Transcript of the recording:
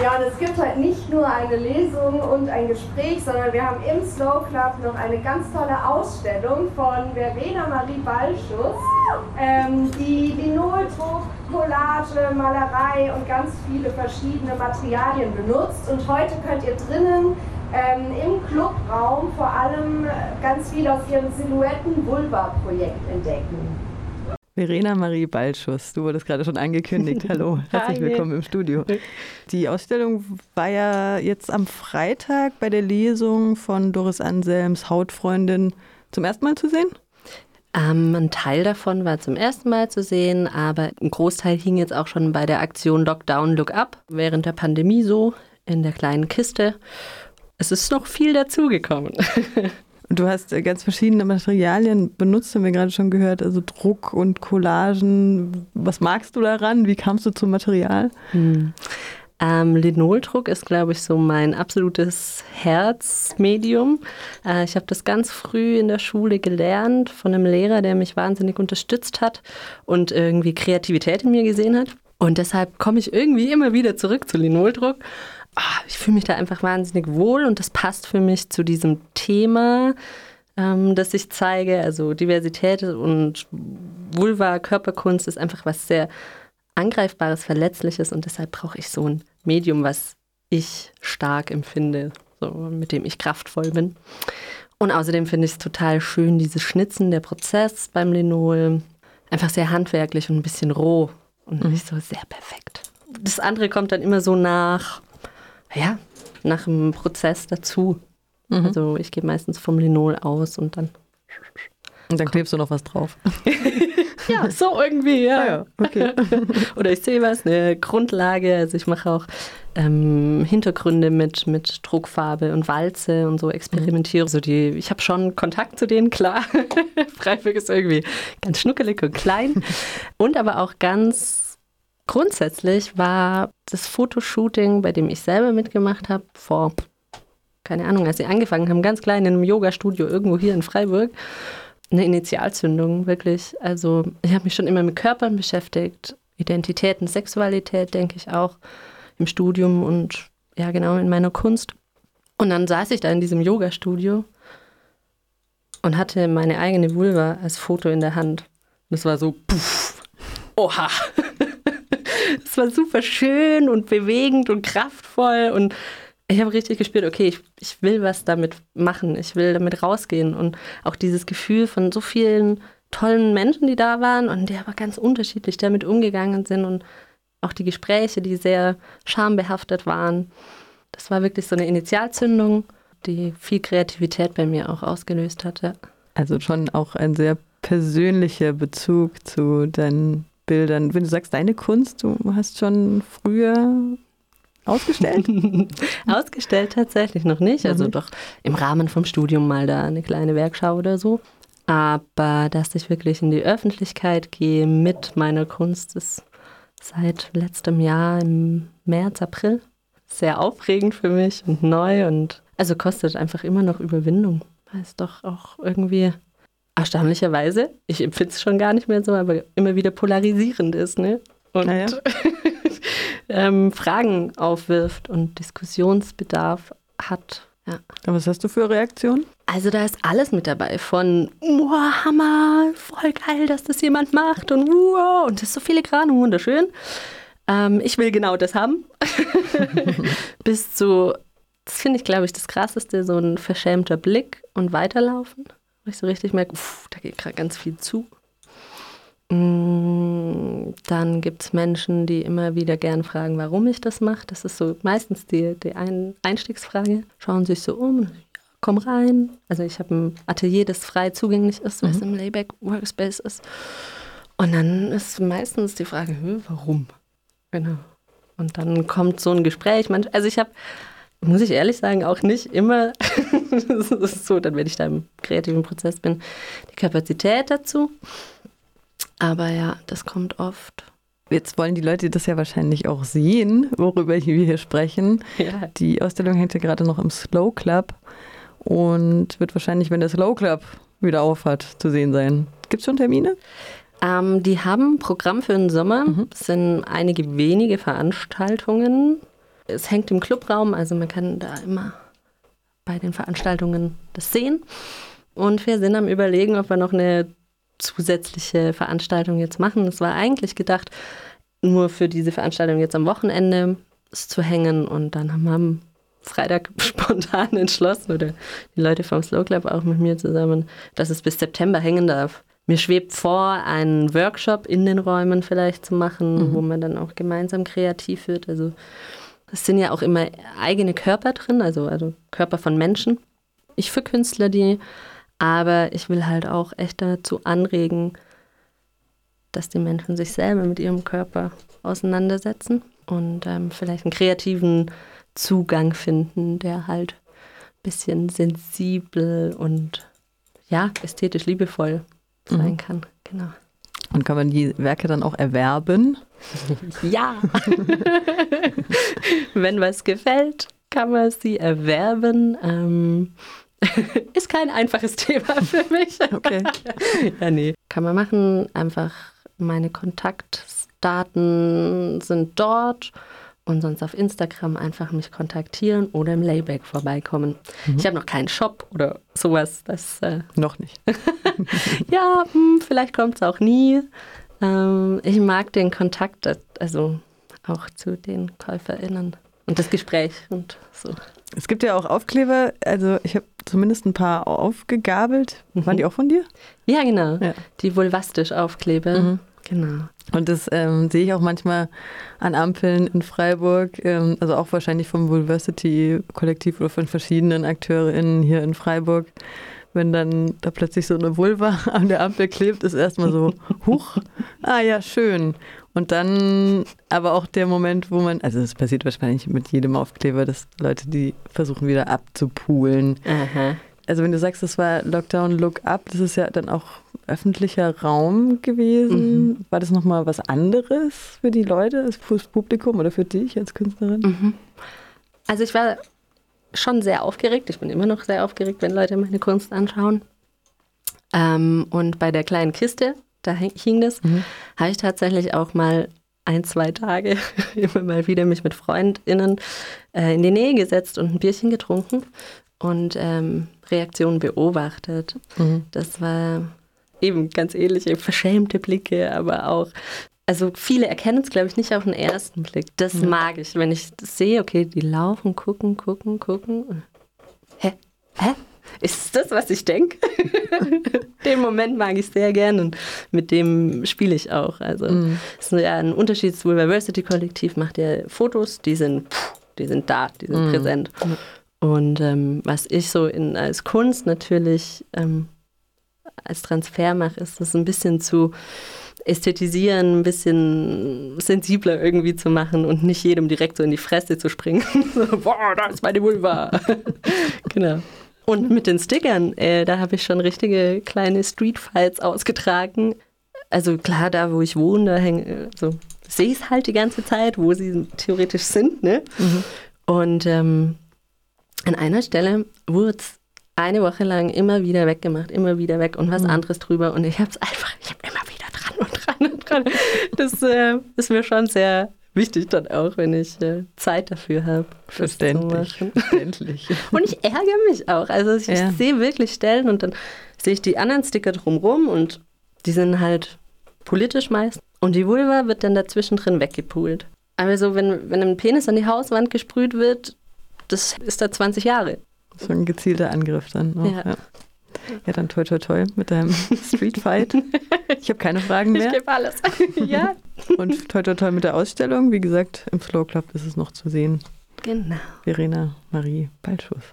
Ja, und es gibt heute nicht nur eine Lesung und ein Gespräch, sondern wir haben im Slow Club noch eine ganz tolle Ausstellung von Verena Marie Ballschuss, ähm, die Linoldruck, Collage, Malerei und ganz viele verschiedene Materialien benutzt. Und heute könnt ihr drinnen ähm, im Clubraum vor allem ganz viel aus ihrem Silhouetten-Vulva-Projekt entdecken. Verena Marie Balschuss, du wurdest gerade schon angekündigt. Hallo, herzlich willkommen im Studio. Die Ausstellung war ja jetzt am Freitag bei der Lesung von Doris Anselms Hautfreundin zum ersten Mal zu sehen? Ähm, ein Teil davon war zum ersten Mal zu sehen, aber ein Großteil hing jetzt auch schon bei der Aktion Lockdown Look Up während der Pandemie so in der kleinen Kiste. Es ist noch viel dazugekommen. Du hast äh, ganz verschiedene Materialien benutzt, haben wir gerade schon gehört, also Druck und Collagen. Was magst du daran? Wie kamst du zum Material? Hm. Ähm, Linoldruck ist, glaube ich, so mein absolutes Herzmedium. Äh, ich habe das ganz früh in der Schule gelernt von einem Lehrer, der mich wahnsinnig unterstützt hat und irgendwie Kreativität in mir gesehen hat. Und deshalb komme ich irgendwie immer wieder zurück zu Linoldruck ich fühle mich da einfach wahnsinnig wohl und das passt für mich zu diesem Thema, ähm, das ich zeige. Also Diversität und Vulva, Körperkunst ist einfach was sehr Angreifbares, Verletzliches und deshalb brauche ich so ein Medium, was ich stark empfinde, so, mit dem ich kraftvoll bin. Und außerdem finde ich es total schön, dieses Schnitzen, der Prozess beim Linol. Einfach sehr handwerklich und ein bisschen roh und nicht so sehr perfekt. Das andere kommt dann immer so nach ja, nach dem Prozess dazu. Mhm. Also ich gehe meistens vom Linol aus und dann. Und dann klebst du noch was drauf. ja, so irgendwie, ja. Ah ja okay. Oder ich sehe was, eine Grundlage. Also ich mache auch ähm, Hintergründe mit, mit Druckfarbe und Walze und so experimentiere. Mhm. So die, ich habe schon Kontakt zu denen, klar. Freiburg ist irgendwie ganz schnuckelig und klein. Und aber auch ganz Grundsätzlich war das Fotoshooting, bei dem ich selber mitgemacht habe, vor, keine Ahnung, als sie angefangen haben, ganz klein in einem Yoga-Studio irgendwo hier in Freiburg, eine Initialzündung, wirklich. Also ich habe mich schon immer mit Körpern beschäftigt, Identitäten, Sexualität, denke ich auch, im Studium und ja, genau in meiner Kunst. Und dann saß ich da in diesem Yoga-Studio und hatte meine eigene Vulva als Foto in der Hand. Und es war so, puff, oha. Es war super schön und bewegend und kraftvoll und ich habe richtig gespürt, okay, ich, ich will was damit machen, ich will damit rausgehen und auch dieses Gefühl von so vielen tollen Menschen, die da waren und die aber ganz unterschiedlich damit umgegangen sind und auch die Gespräche, die sehr schambehaftet waren. Das war wirklich so eine Initialzündung, die viel Kreativität bei mir auch ausgelöst hatte. Also schon auch ein sehr persönlicher Bezug zu deinen Bildern. Wenn du sagst, deine Kunst, du hast schon früher ausgestellt? ausgestellt tatsächlich noch nicht. Also mhm. doch im Rahmen vom Studium mal da eine kleine Werkschau oder so. Aber dass ich wirklich in die Öffentlichkeit gehe mit meiner Kunst, ist seit letztem Jahr im März, April sehr aufregend für mich und neu und also kostet einfach immer noch Überwindung. Weil es doch auch irgendwie erstaunlicherweise, ich empfinde es schon gar nicht mehr so, aber immer wieder polarisierend ist, ne? Und ja. ähm, Fragen aufwirft und Diskussionsbedarf hat. Ja. Was hast du für Reaktionen? Also da ist alles mit dabei, von wow, Hammer, voll geil, dass das jemand macht und wow, und das ist so filigran und wunderschön. Ähm, ich will genau das haben. Bis zu, das finde ich, glaube ich, das Krasseste, so ein verschämter Blick und weiterlaufen wo ich so richtig merke, uff, da geht gerade ganz viel zu. Mm, dann gibt es Menschen, die immer wieder gern fragen, warum ich das mache. Das ist so meistens die, die Ein Einstiegsfrage. Schauen sich so um, komm rein. Also ich habe ein Atelier, das frei zugänglich ist, was mhm. im Layback Workspace ist. Und dann ist meistens die Frage, warum? Genau. Und dann kommt so ein Gespräch. Also ich habe muss ich ehrlich sagen, auch nicht immer, das ist so, dann wenn ich da im kreativen Prozess bin, die Kapazität dazu. Aber ja, das kommt oft. Jetzt wollen die Leute das ja wahrscheinlich auch sehen, worüber wir hier sprechen. Ja. Die Ausstellung hängt ja gerade noch im Slow Club und wird wahrscheinlich, wenn der Slow Club wieder aufhat, zu sehen sein. Gibt es schon Termine? Ähm, die haben ein Programm für den Sommer. Mhm. Es sind einige wenige Veranstaltungen Es hängt im Clubraum, also man kann da immer bei den Veranstaltungen das sehen. Und wir sind am Überlegen, ob wir noch eine zusätzliche Veranstaltung jetzt machen. Es war eigentlich gedacht, nur für diese Veranstaltung jetzt am Wochenende zu hängen. Und dann haben wir am Freitag spontan entschlossen, oder die Leute vom Slow Club auch mit mir zusammen, dass es bis September hängen darf. Mir schwebt vor, einen Workshop in den Räumen vielleicht zu machen, mhm. wo man dann auch gemeinsam kreativ wird. Also es sind ja auch immer eigene Körper drin, also, also Körper von Menschen. Ich für Künstler die, aber ich will halt auch echt dazu anregen, dass die Menschen sich selber mit ihrem Körper auseinandersetzen und ähm, vielleicht einen kreativen Zugang finden, der halt ein bisschen sensibel und ja, ästhetisch liebevoll sein mhm. kann. Genau. Und kann man die Werke dann auch erwerben? Ja. Wenn was gefällt, kann man sie erwerben. Ähm, ist kein einfaches Thema für mich. Okay. ja, nee. Kann man machen. Einfach meine Kontaktdaten sind dort und sonst auf Instagram einfach mich kontaktieren oder im Layback vorbeikommen. Mhm. Ich habe noch keinen Shop oder sowas. Das, äh noch nicht. ja, hm, vielleicht kommt es auch nie. Ähm, ich mag den Kontakt, also auch zu den KäuferInnen und das Gespräch und so. Es gibt ja auch Aufkleber, also ich habe zumindest ein paar aufgegabelt. Mhm. Waren die auch von dir? Ja, genau. Ja. Die Vulvastisch-Aufkleber. Mhm. Genau. Und das ähm, sehe ich auch manchmal an Ampeln in Freiburg, ähm, also auch wahrscheinlich vom Vulversity-Kollektiv oder von verschiedenen AkteurInnen hier in Freiburg. Wenn dann da plötzlich so eine Vulva an der Ampel klebt, ist erstmal so, huch, ah ja, schön. Und dann aber auch der Moment, wo man, also es passiert wahrscheinlich mit jedem Aufkleber, dass Leute die versuchen wieder abzupulen. Aha also wenn du sagst, das war Lockdown Look Up, das ist ja dann auch öffentlicher Raum gewesen. Mhm. War das nochmal was anderes für die Leute, fürs Publikum oder für dich als Künstlerin? Mhm. Also ich war schon sehr aufgeregt. Ich bin immer noch sehr aufgeregt, wenn Leute meine Kunst anschauen. Ähm, und bei der kleinen Kiste, da hing das, mhm. habe ich tatsächlich auch mal ein, zwei Tage immer mal wieder mich mit FreundInnen äh, in die Nähe gesetzt und ein Bierchen getrunken und ähm, Reaktionen beobachtet. Mhm. Das war eben ganz ähnliche verschämte Blicke, aber auch also viele erkennen es, glaube ich, nicht auf den ersten Blick. Das mhm. mag ich, wenn ich sehe, okay, die laufen, gucken, gucken, gucken. Hä? Hä? Ist das, was ich denke? Den Moment mag ich sehr gern und mit dem spiele ich auch. Also mhm. es ist ja ein Unterschied. Das Vulversity Kollektiv macht ja Fotos, die sind, die sind da, die sind mhm. präsent. Und ähm, was ich so in, als Kunst natürlich ähm, als Transfer mache, ist das ein bisschen zu ästhetisieren, ein bisschen sensibler irgendwie zu machen und nicht jedem direkt so in die Fresse zu springen. so, boah, da ist meine Vulva. genau. Und mit den Stickern, äh, da habe ich schon richtige kleine Streetfights ausgetragen. Also klar, da wo ich wohne, da hänge, so sehe ich es halt die ganze Zeit, wo sie theoretisch sind. Ne? Mhm. Und ähm, an einer Stelle wurde es eine Woche lang immer wieder weggemacht, immer wieder weg und was mhm. anderes drüber. Und ich habe es einfach, ich habe immer wieder dran und dran und dran. Das äh, ist mir schon sehr wichtig dann auch, wenn ich äh, Zeit dafür habe. Verständlich. Verständlich. und ich ärgere mich auch. Also ich, ja. sehe wirklich Stellen und dann sehe ich die anderen Sticker drumrum und die sind halt politisch meist. Und die Vulva wird dann dazwischen drin weggepult. Aber so, wenn, wenn ein Penis an die Hauswand gesprüht wird, das ist da 20 Jahre. So ein gezielter Angriff dann. Auch, ja. ja. Ja, dann toi toi toi mit deinem Street Fight. Ich habe keine Fragen mehr. Ich gebe alles. ja. Und toi toi toi mit der Ausstellung. Wie gesagt, im Flow Club ist es noch zu sehen. Genau. Verena Marie Balschuss.